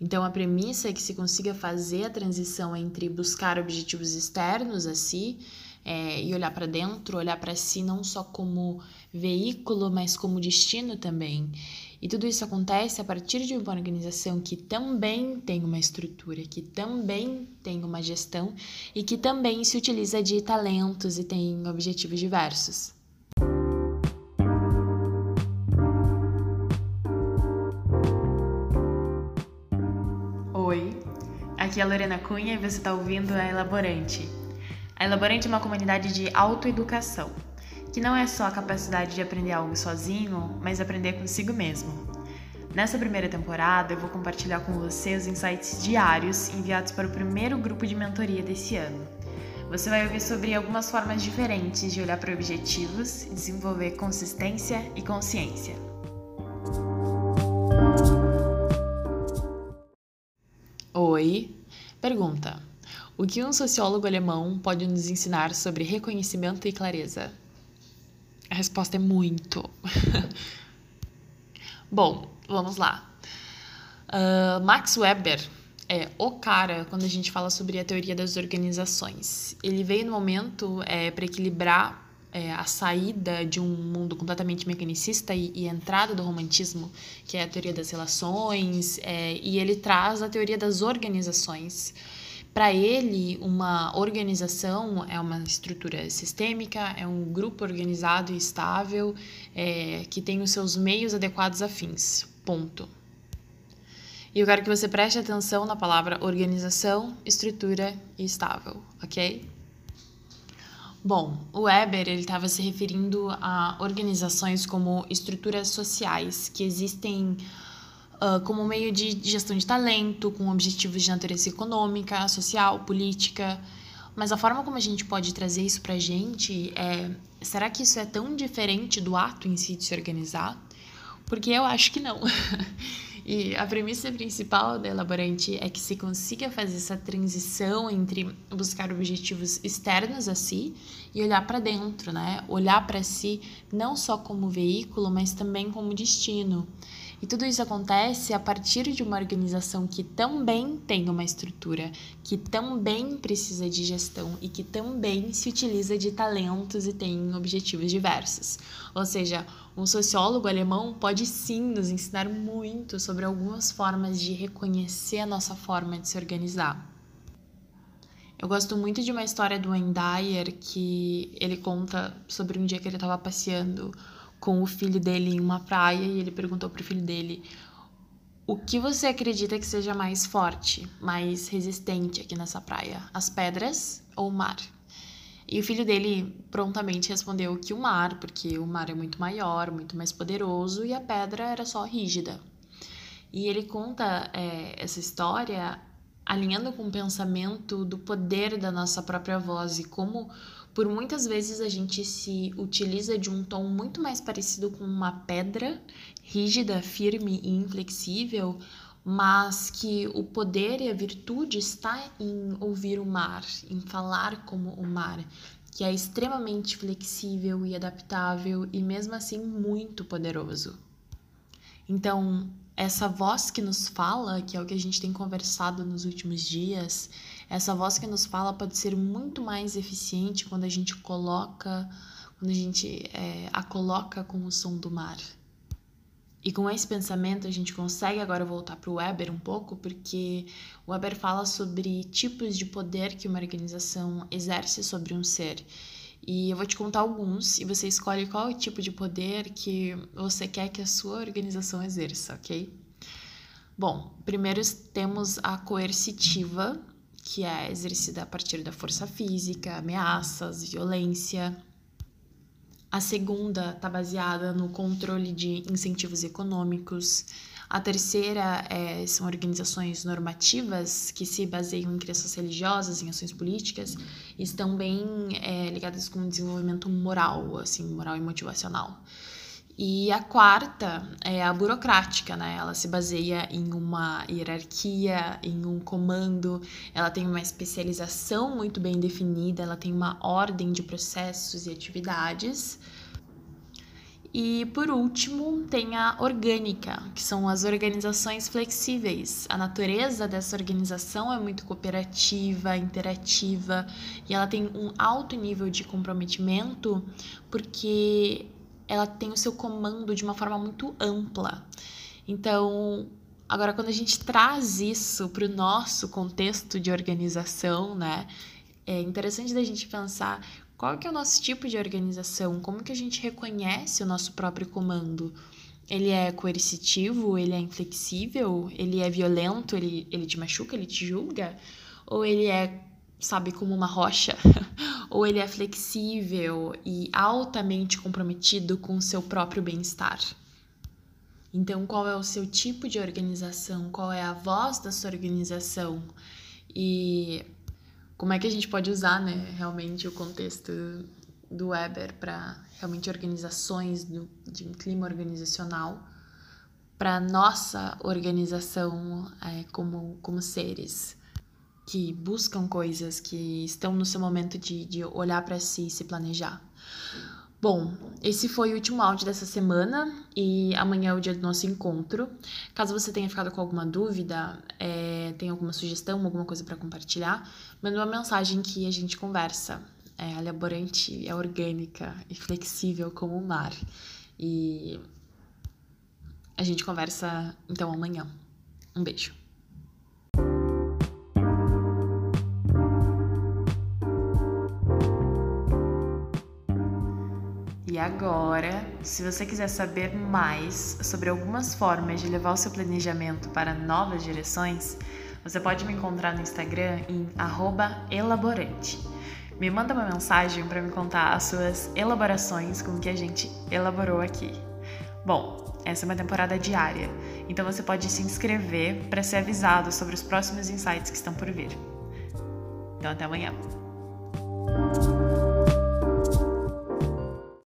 Então, a premissa é que se consiga fazer a transição entre buscar objetivos externos a si é, e olhar para dentro, olhar para si não só como veículo, mas como destino também. E tudo isso acontece a partir de uma organização que também tem uma estrutura, que também tem uma gestão e que também se utiliza de talentos e tem objetivos diversos. Aqui é a Lorena Cunha e você está ouvindo a Elaborante. A Elaborante é uma comunidade de autoeducação que não é só a capacidade de aprender algo sozinho, mas aprender consigo mesmo. Nessa primeira temporada, eu vou compartilhar com você os insights diários enviados para o primeiro grupo de mentoria desse ano. Você vai ouvir sobre algumas formas diferentes de olhar para objetivos, desenvolver consistência e consciência. Pergunta: o que um sociólogo alemão pode nos ensinar sobre reconhecimento e clareza? A resposta é muito. Bom, vamos lá. Uh, Max Weber é o cara quando a gente fala sobre a teoria das organizações. Ele veio no momento é, para equilibrar é, a saída de um mundo completamente mecanicista e, e, a entrada do romantismo, que é a teoria das relações, é, e ele traz a teoria das organizações. Para ele, uma organização é uma estrutura sistêmica, é um grupo organizado e estável é, que tem os seus meios adequados a fins. Ponto. E eu quero que você preste atenção na palavra organização, estrutura e estável, ok? Bom, o Weber estava se referindo a organizações como estruturas sociais que existem uh, como meio de gestão de talento, com objetivos de natureza econômica, social, política. Mas a forma como a gente pode trazer isso para a gente é: será que isso é tão diferente do ato em si de se organizar? Porque eu acho que não. e a premissa principal da Elaborante é que se consiga fazer essa transição entre buscar objetivos externos a si e olhar para dentro, né? Olhar para si não só como veículo, mas também como destino. E tudo isso acontece a partir de uma organização que também tem uma estrutura, que também precisa de gestão e que também se utiliza de talentos e tem objetivos diversos. Ou seja, um sociólogo alemão pode sim nos ensinar muito sobre algumas formas de reconhecer a nossa forma de se organizar. Eu gosto muito de uma história do Wayne Dyer que ele conta sobre um dia que ele estava passeando com o filho dele em uma praia e ele perguntou pro filho dele: "O que você acredita que seja mais forte, mais resistente aqui nessa praia? As pedras ou o mar?" E o filho dele prontamente respondeu que o mar, porque o mar é muito maior, muito mais poderoso e a pedra era só rígida. E ele conta é, essa história alinhando com o pensamento do poder da nossa própria voz e como por muitas vezes a gente se utiliza de um tom muito mais parecido com uma pedra rígida, firme e inflexível, mas que o poder e a virtude está em ouvir o mar, em falar como o mar, que é extremamente flexível e adaptável e mesmo assim muito poderoso. Então, essa voz que nos fala, que é o que a gente tem conversado nos últimos dias, essa voz que nos fala pode ser muito mais eficiente quando a gente coloca, quando a gente é, a coloca com o som do mar. E com esse pensamento a gente consegue agora voltar para o Weber um pouco, porque o Weber fala sobre tipos de poder que uma organização exerce sobre um ser. E eu vou te contar alguns e você escolhe qual tipo de poder que você quer que a sua organização exerça, ok? Bom, primeiro temos a coercitiva, que é exercida a partir da força física, ameaças, violência. A segunda está baseada no controle de incentivos econômicos. A terceira é, são organizações normativas que se baseiam em crenças religiosas, em ações políticas, e estão bem é, ligadas com o desenvolvimento moral, assim, moral e motivacional. E a quarta é a burocrática, né? Ela se baseia em uma hierarquia, em um comando, ela tem uma especialização muito bem definida, ela tem uma ordem de processos e atividades E por último, tem a orgânica, que são as organizações flexíveis. A natureza dessa organização é muito cooperativa, interativa e ela tem um alto nível de comprometimento porque ela tem o seu comando de uma forma muito ampla. Então, agora quando a gente traz isso para o nosso contexto de organização, né? É interessante da gente pensar qual que é o nosso tipo de organização? Como que a gente reconhece o nosso próprio comando? Ele é coercitivo? Ele é inflexível? Ele é violento? Ele, ele te machuca? Ele te julga? Ou ele é, sabe, como uma rocha? Ou ele é flexível e altamente comprometido com o seu próprio bem-estar? Então, qual é o seu tipo de organização? Qual é a voz da sua organização? E como é que a gente pode usar, né, realmente o contexto do Weber para realmente organizações do, de um clima organizacional para nossa organização é, como, como seres que buscam coisas, que estão no seu momento de, de olhar para si e se planejar. Bom, esse foi o último áudio dessa semana e amanhã é o dia do nosso encontro. Caso você tenha ficado com alguma dúvida, é, tem alguma sugestão, alguma coisa para compartilhar, manda uma mensagem que a gente conversa. É elaborante, é orgânica e flexível como o mar. E a gente conversa então amanhã. Um beijo. E agora, se você quiser saber mais sobre algumas formas de levar o seu planejamento para novas direções, você pode me encontrar no Instagram em elaborante. Me manda uma mensagem para me contar as suas elaborações com o que a gente elaborou aqui. Bom, essa é uma temporada diária, então você pode se inscrever para ser avisado sobre os próximos insights que estão por vir. Então, até amanhã.